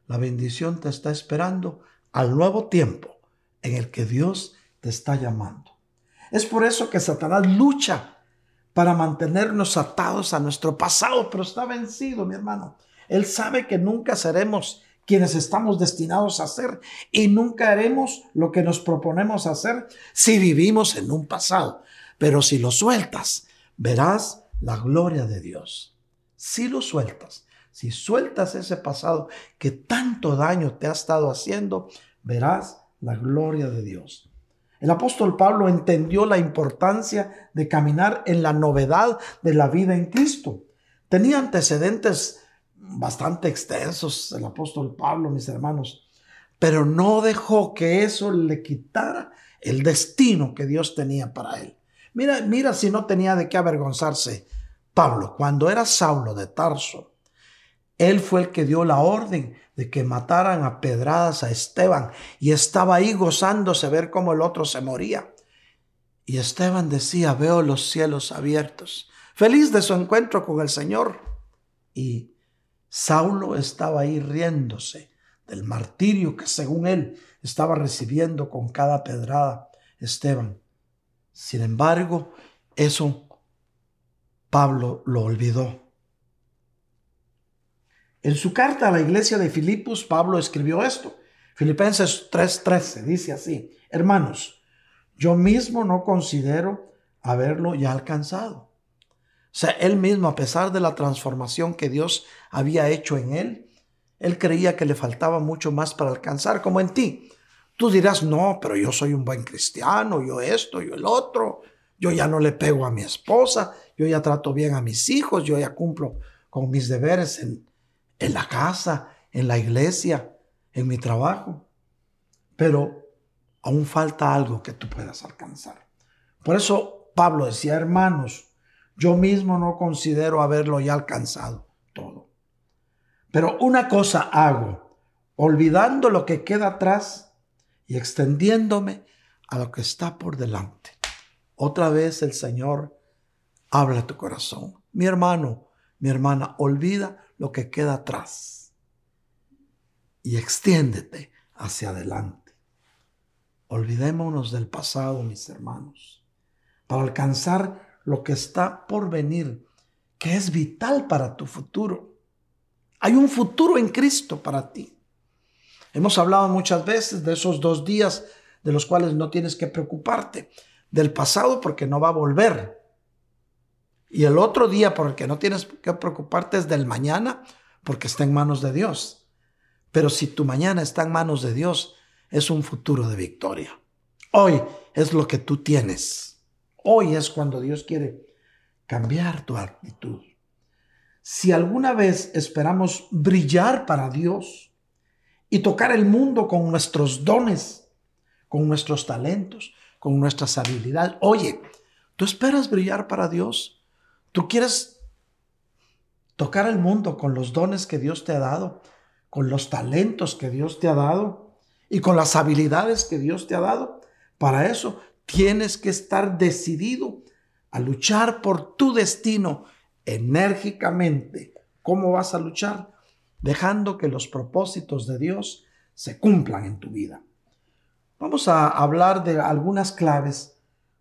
la bendición te está esperando al nuevo tiempo en el que Dios te está llamando. Es por eso que Satanás lucha para mantenernos atados a nuestro pasado, pero está vencido, mi hermano. Él sabe que nunca seremos quienes estamos destinados a hacer y nunca haremos lo que nos proponemos hacer si vivimos en un pasado. Pero si lo sueltas, verás la gloria de Dios. Si lo sueltas, si sueltas ese pasado que tanto daño te ha estado haciendo, verás la gloria de Dios. El apóstol Pablo entendió la importancia de caminar en la novedad de la vida en Cristo. Tenía antecedentes bastante extensos el apóstol Pablo, mis hermanos, pero no dejó que eso le quitara el destino que Dios tenía para él. Mira, mira si no tenía de qué avergonzarse Pablo. Cuando era Saulo de Tarso, él fue el que dio la orden de que mataran a pedradas a Esteban y estaba ahí gozándose ver cómo el otro se moría. Y Esteban decía, veo los cielos abiertos, feliz de su encuentro con el Señor. Y Saulo estaba ahí riéndose del martirio que según él estaba recibiendo con cada pedrada Esteban. Sin embargo, eso Pablo lo olvidó. En su carta a la iglesia de Filipos, Pablo escribió esto. Filipenses 3:13 dice así, hermanos, yo mismo no considero haberlo ya alcanzado. O sea, él mismo, a pesar de la transformación que Dios había hecho en él, él creía que le faltaba mucho más para alcanzar, como en ti. Tú dirás, no, pero yo soy un buen cristiano, yo esto, yo el otro, yo ya no le pego a mi esposa, yo ya trato bien a mis hijos, yo ya cumplo con mis deberes en, en la casa, en la iglesia, en mi trabajo. Pero aún falta algo que tú puedas alcanzar. Por eso Pablo decía, hermanos, yo mismo no considero haberlo ya alcanzado todo. Pero una cosa hago, olvidando lo que queda atrás y extendiéndome a lo que está por delante. Otra vez el Señor habla a tu corazón. Mi hermano, mi hermana, olvida lo que queda atrás y extiéndete hacia adelante. Olvidémonos del pasado, mis hermanos, para alcanzar lo que está por venir, que es vital para tu futuro. Hay un futuro en Cristo para ti. Hemos hablado muchas veces de esos dos días de los cuales no tienes que preocuparte. Del pasado porque no va a volver. Y el otro día por el que no tienes que preocuparte es del mañana porque está en manos de Dios. Pero si tu mañana está en manos de Dios, es un futuro de victoria. Hoy es lo que tú tienes. Hoy es cuando Dios quiere cambiar tu actitud. Si alguna vez esperamos brillar para Dios y tocar el mundo con nuestros dones, con nuestros talentos, con nuestras habilidades, oye, ¿tú esperas brillar para Dios? ¿Tú quieres tocar el mundo con los dones que Dios te ha dado, con los talentos que Dios te ha dado y con las habilidades que Dios te ha dado? Para eso tienes que estar decidido a luchar por tu destino enérgicamente. ¿Cómo vas a luchar? Dejando que los propósitos de Dios se cumplan en tu vida. Vamos a hablar de algunas claves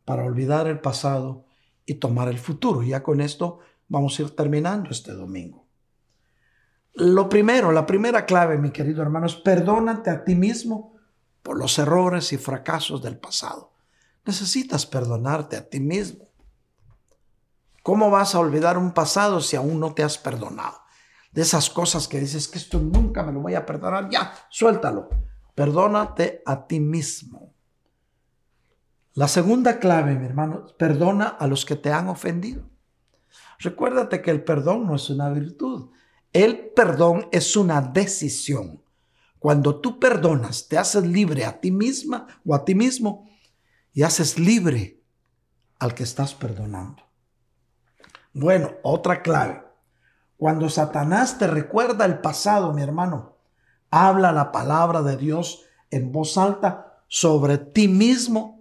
para olvidar el pasado y tomar el futuro. Ya con esto vamos a ir terminando este domingo. Lo primero, la primera clave, mi querido hermano, es perdónate a ti mismo por los errores y fracasos del pasado. Necesitas perdonarte a ti mismo. ¿Cómo vas a olvidar un pasado si aún no te has perdonado? De esas cosas que dices que esto nunca me lo voy a perdonar, ya, suéltalo. Perdónate a ti mismo. La segunda clave, mi hermano, perdona a los que te han ofendido. Recuérdate que el perdón no es una virtud. El perdón es una decisión. Cuando tú perdonas, te haces libre a ti misma o a ti mismo y haces libre al que estás perdonando. Bueno, otra clave. Cuando Satanás te recuerda el pasado, mi hermano, habla la palabra de Dios en voz alta sobre ti mismo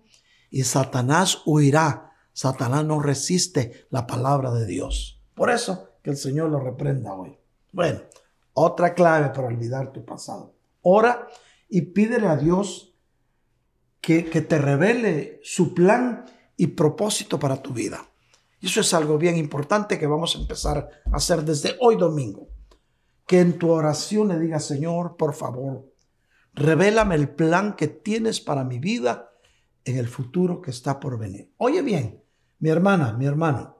y Satanás huirá. Satanás no resiste la palabra de Dios. Por eso que el Señor lo reprenda hoy. Bueno, otra clave para olvidar tu pasado. Ora y pídele a Dios que, que te revele su plan y propósito para tu vida. Eso es algo bien importante que vamos a empezar a hacer desde hoy domingo. Que en tu oración le digas, Señor, por favor, revélame el plan que tienes para mi vida en el futuro que está por venir. Oye bien, mi hermana, mi hermano,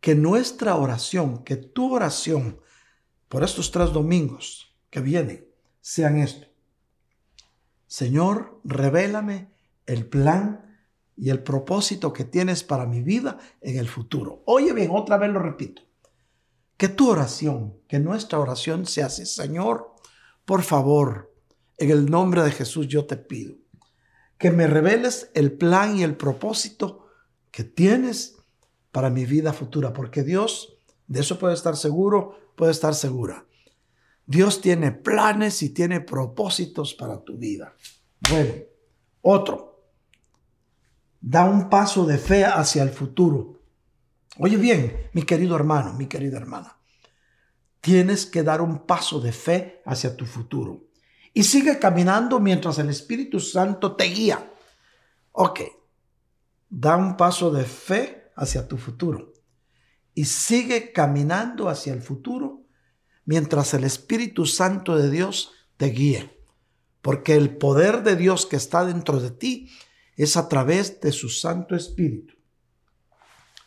que nuestra oración, que tu oración por estos tres domingos que vienen, sean esto. Señor, revélame el plan y el propósito que tienes para mi vida en el futuro. Oye bien, otra vez lo repito. que tu oración, que nuestra oración sea así, Señor, por favor, en el nombre de Jesús yo te pido que me reveles el plan y el propósito que tienes para mi vida futura, porque Dios, de eso puede estar seguro, puede estar segura. Dios tiene planes y tiene propósitos para tu vida. Bueno, otro, da un paso de fe hacia el futuro. Oye bien, mi querido hermano, mi querida hermana, tienes que dar un paso de fe hacia tu futuro. Y sigue caminando mientras el Espíritu Santo te guía. Ok, da un paso de fe hacia tu futuro. Y sigue caminando hacia el futuro mientras el Espíritu Santo de Dios te guíe. Porque el poder de Dios que está dentro de ti es a través de su Santo Espíritu.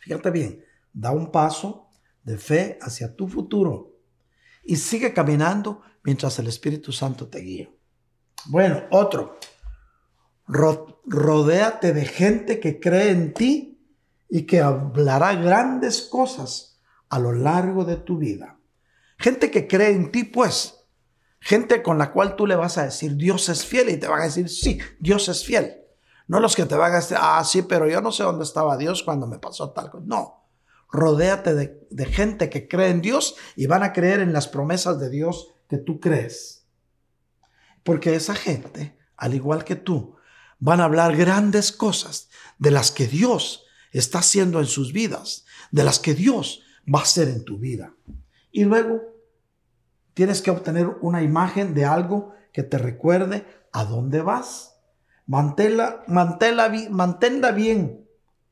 Fíjate bien, da un paso de fe hacia tu futuro y sigue caminando mientras el Espíritu Santo te guía. Bueno, otro, rodéate de gente que cree en ti y que hablará grandes cosas a lo largo de tu vida. Gente que cree en ti, pues. Gente con la cual tú le vas a decir, Dios es fiel y te van a decir, sí, Dios es fiel. No los que te van a decir, ah, sí, pero yo no sé dónde estaba Dios cuando me pasó tal cosa. No, rodéate de, de, gente que cree en Dios y van a creer en las promesas de Dios que tú crees. Porque esa gente, al igual que tú, van a hablar grandes cosas de las que Dios está haciendo en sus vidas, de las que Dios va a hacer en tu vida. Y luego tienes que obtener una imagen de algo que te recuerde a dónde vas Manténla, manténla, bien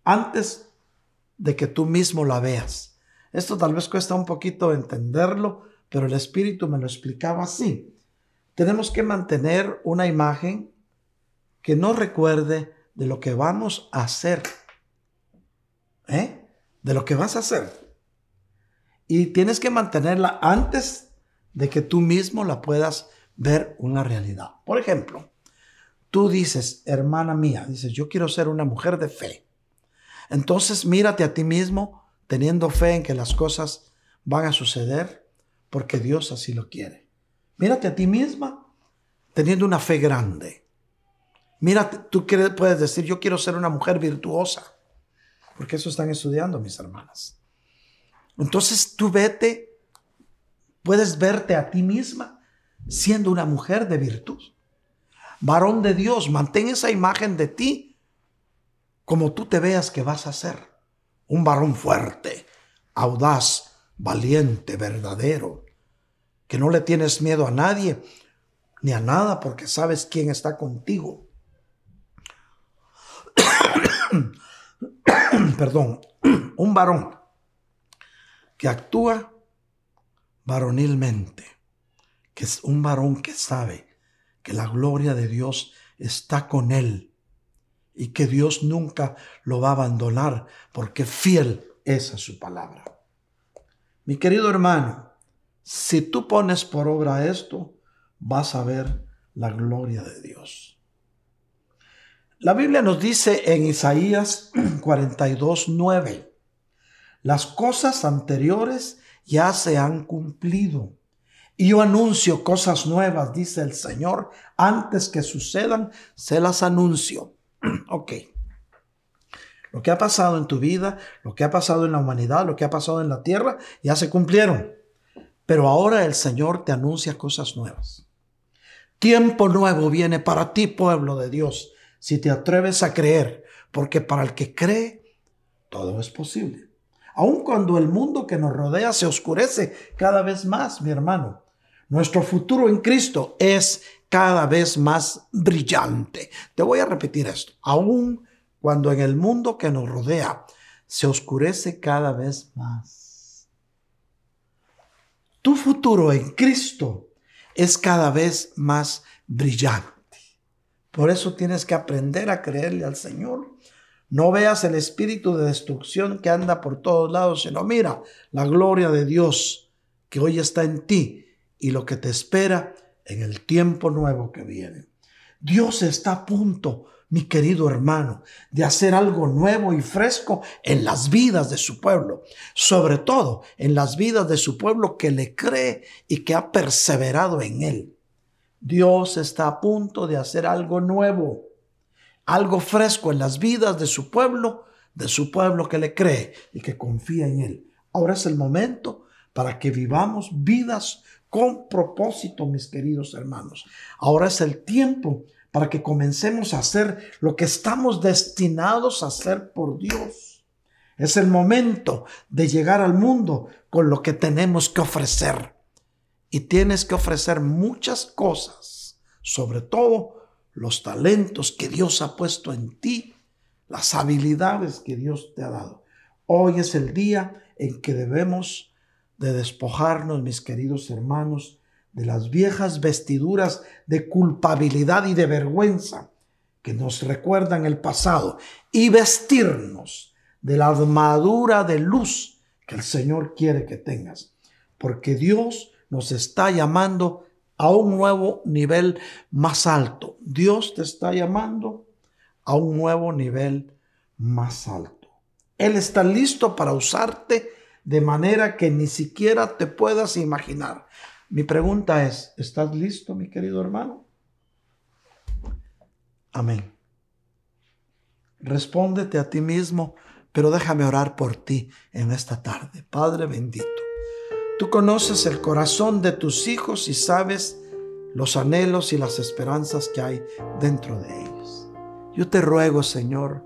antes de que tú mismo la veas. Esto tal vez cuesta un poquito entenderlo, pero el Espíritu me lo explicaba así. Tenemos que mantener una imagen que nos recuerde de lo que vamos a hacer. ¿Eh? De lo que vas a hacer. Y tienes que mantenerla antes de que tú mismo la puedas ver una realidad. Por ejemplo, tú dices, hermana mía, dices, yo quiero ser una mujer de fe. Entonces mírate a ti mismo teniendo fe en que las cosas van a suceder porque Dios así lo quiere. Mírate a ti misma teniendo una fe grande. Mírate, tú puedes decir, yo quiero ser una mujer virtuosa, porque eso están estudiando mis hermanas. Entonces tú vete, puedes verte a ti misma siendo una mujer de virtud varón de Dios, mantén esa imagen de ti como tú te veas que vas a ser. Un varón fuerte, audaz, valiente, verdadero, que no le tienes miedo a nadie ni a nada porque sabes quién está contigo. Perdón, un varón que actúa varonilmente, que es un varón que sabe que la gloria de Dios está con él y que Dios nunca lo va a abandonar porque fiel es a su palabra. Mi querido hermano, si tú pones por obra esto, vas a ver la gloria de Dios. La Biblia nos dice en Isaías 42, 9, las cosas anteriores ya se han cumplido y yo anuncio cosas nuevas, dice el Señor. Antes que sucedan, se las anuncio. ok. Lo que ha pasado en tu vida, lo que ha pasado en la humanidad, lo que ha pasado en la tierra, ya se cumplieron. Pero ahora el Señor te anuncia cosas nuevas. Tiempo nuevo viene para ti, pueblo de Dios, si te atreves a creer, porque para el que cree, todo es posible. Aun cuando el mundo que nos rodea se oscurece cada vez más, mi hermano, nuestro futuro en Cristo es cada vez más brillante. Te voy a repetir esto. Aún cuando en el mundo que nos rodea se oscurece cada vez más. Tu futuro en Cristo es cada vez más brillante. Por eso tienes que aprender a creerle al Señor. No veas el espíritu de destrucción que anda por todos lados, sino mira la gloria de Dios que hoy está en ti y lo que te espera en el tiempo nuevo que viene. Dios está a punto mi querido hermano, de hacer algo nuevo y fresco en las vidas de su pueblo, sobre todo en las vidas de su pueblo que le cree y que ha perseverado en él. Dios está a punto de hacer algo nuevo, algo fresco en las vidas de su pueblo, de su pueblo que le cree y que confía en él. Ahora es el momento para que vivamos vidas con propósito, mis queridos hermanos. Ahora es el tiempo para que comencemos a hacer lo que estamos destinados a hacer por Dios. Es el momento de llegar al mundo con lo que tenemos que ofrecer. Y tienes que ofrecer muchas cosas, sobre todo los talentos que Dios ha puesto en ti, las habilidades que Dios te ha dado. Hoy es el día en que debemos de despojarnos, mis queridos hermanos, de las viejas vestiduras de culpabilidad y de vergüenza que nos recuerdan el pasado y vestirnos de la armadura de luz que el Señor quiere que tengas. Porque Dios nos está llamando a un nuevo nivel más alto. Dios te está llamando a un nuevo nivel más alto. Él está listo para usarte de manera que ni siquiera te puedas imaginar. Mi pregunta es, ¿estás listo, mi querido hermano? Amén. Respóndete a ti mismo, pero déjame orar por ti en esta tarde. Padre bendito, tú conoces el corazón de tus hijos y sabes los anhelos y las esperanzas que hay dentro de ellos. Yo te ruego, Señor,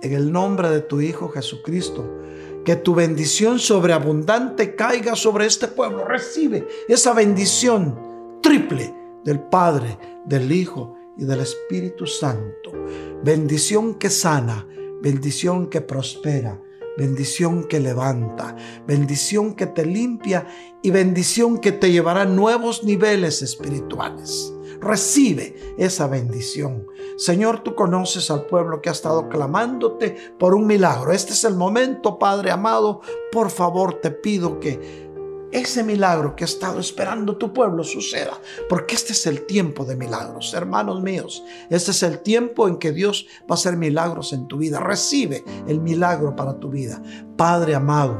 en el nombre de tu Hijo Jesucristo, que tu bendición sobreabundante caiga sobre este pueblo. Recibe esa bendición triple del Padre, del Hijo y del Espíritu Santo. Bendición que sana, bendición que prospera, bendición que levanta, bendición que te limpia y bendición que te llevará a nuevos niveles espirituales. Recibe esa bendición. Señor, tú conoces al pueblo que ha estado clamándote por un milagro. Este es el momento, Padre amado. Por favor, te pido que ese milagro que ha estado esperando tu pueblo suceda, porque este es el tiempo de milagros, hermanos míos. Este es el tiempo en que Dios va a hacer milagros en tu vida. Recibe el milagro para tu vida. Padre amado,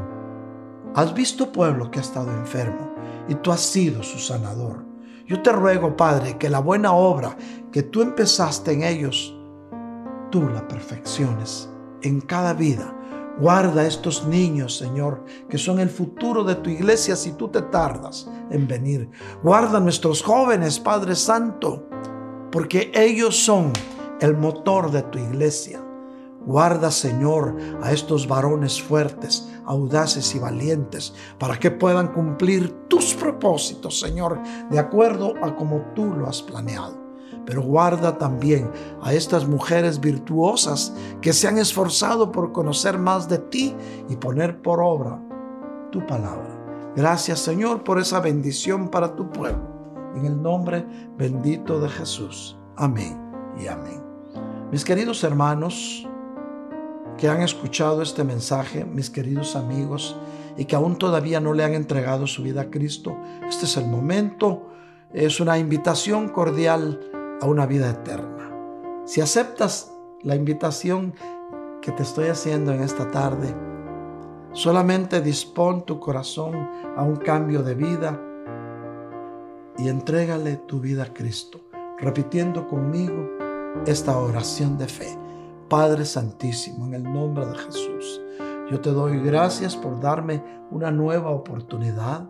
has visto pueblo que ha estado enfermo y tú has sido su sanador. Yo te ruego, Padre, que la buena obra que tú empezaste en ellos, tú la perfecciones en cada vida. Guarda a estos niños, Señor, que son el futuro de tu iglesia si tú te tardas en venir. Guarda a nuestros jóvenes, Padre Santo, porque ellos son el motor de tu iglesia. Guarda, Señor, a estos varones fuertes, audaces y valientes, para que puedan cumplir tus propósitos, Señor, de acuerdo a como tú lo has planeado. Pero guarda también a estas mujeres virtuosas que se han esforzado por conocer más de ti y poner por obra tu palabra. Gracias, Señor, por esa bendición para tu pueblo. En el nombre bendito de Jesús. Amén y amén. Mis queridos hermanos, que han escuchado este mensaje, mis queridos amigos, y que aún todavía no le han entregado su vida a Cristo, este es el momento, es una invitación cordial a una vida eterna. Si aceptas la invitación que te estoy haciendo en esta tarde, solamente dispón tu corazón a un cambio de vida y entrégale tu vida a Cristo, repitiendo conmigo esta oración de fe. Padre Santísimo, en el nombre de Jesús, yo te doy gracias por darme una nueva oportunidad,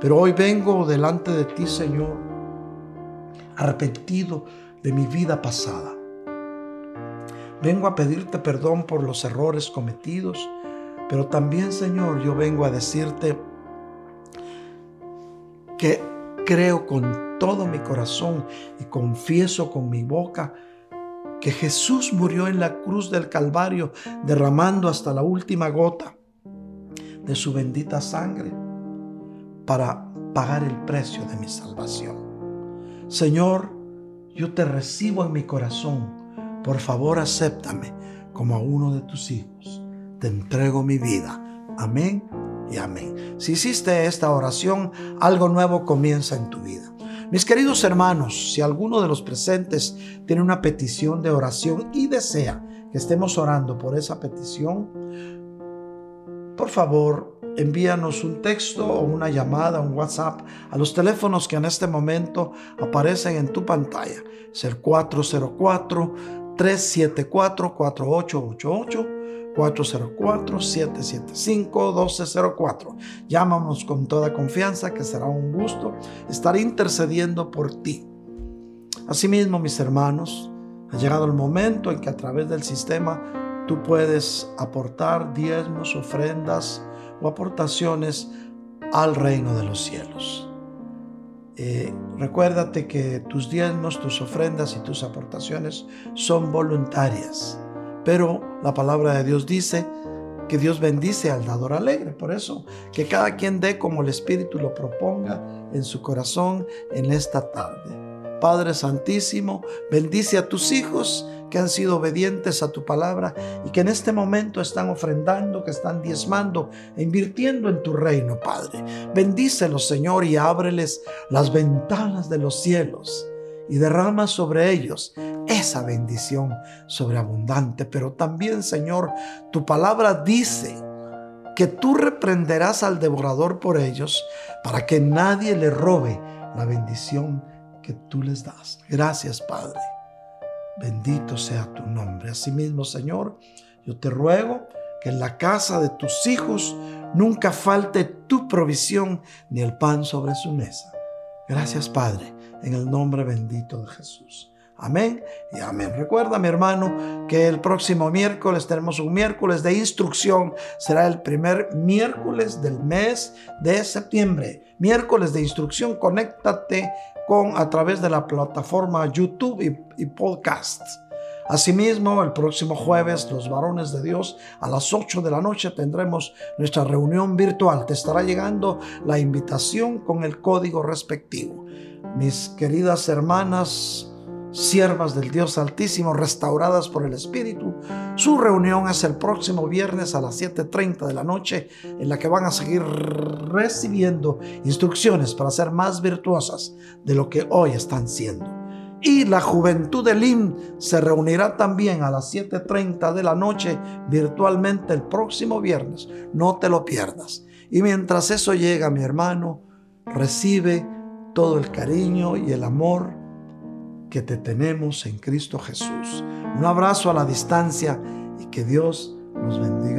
pero hoy vengo delante de ti, Señor, arrepentido de mi vida pasada. Vengo a pedirte perdón por los errores cometidos, pero también, Señor, yo vengo a decirte que creo con todo mi corazón y confieso con mi boca que Jesús murió en la cruz del Calvario derramando hasta la última gota de su bendita sangre para pagar el precio de mi salvación. Señor, yo te recibo en mi corazón. Por favor, acéptame como a uno de tus hijos. Te entrego mi vida. Amén y amén. Si hiciste esta oración, algo nuevo comienza en tu vida. Mis queridos hermanos, si alguno de los presentes tiene una petición de oración y desea que estemos orando por esa petición, por favor, envíanos un texto o una llamada, un WhatsApp a los teléfonos que en este momento aparecen en tu pantalla. Es el 404-374-4888. 404-775-1204. Llámanos con toda confianza que será un gusto estar intercediendo por ti. Asimismo, mis hermanos, ha llegado el momento en que a través del sistema tú puedes aportar diezmos, ofrendas o aportaciones al reino de los cielos. Eh, recuérdate que tus diezmos, tus ofrendas y tus aportaciones son voluntarias, pero la palabra de Dios dice que Dios bendice al dador alegre. Por eso, que cada quien dé como el Espíritu lo proponga en su corazón en esta tarde. Padre Santísimo, bendice a tus hijos que han sido obedientes a tu palabra y que en este momento están ofrendando, que están diezmando e invirtiendo en tu reino, Padre. Bendícelos, Señor, y ábreles las ventanas de los cielos y derrama sobre ellos esa bendición sobreabundante. Pero también, Señor, tu palabra dice que tú reprenderás al devorador por ellos para que nadie le robe la bendición que tú les das. Gracias, Padre. Bendito sea tu nombre. Asimismo, Señor, yo te ruego que en la casa de tus hijos nunca falte tu provisión ni el pan sobre su mesa. Gracias, Padre, en el nombre bendito de Jesús. Amén y amén. Recuerda, mi hermano, que el próximo miércoles tenemos un miércoles de instrucción. Será el primer miércoles del mes de septiembre. Miércoles de instrucción. Conéctate con a través de la plataforma YouTube y, y podcasts. Asimismo, el próximo jueves, los varones de Dios, a las 8 de la noche tendremos nuestra reunión virtual. Te estará llegando la invitación con el código respectivo. Mis queridas hermanas, siervas del Dios Altísimo, restauradas por el Espíritu. Su reunión es el próximo viernes a las 7.30 de la noche, en la que van a seguir recibiendo instrucciones para ser más virtuosas de lo que hoy están siendo. Y la juventud de LIM se reunirá también a las 7.30 de la noche virtualmente el próximo viernes. No te lo pierdas. Y mientras eso llega, mi hermano, recibe todo el cariño y el amor que te tenemos en Cristo Jesús. Un abrazo a la distancia y que Dios nos bendiga.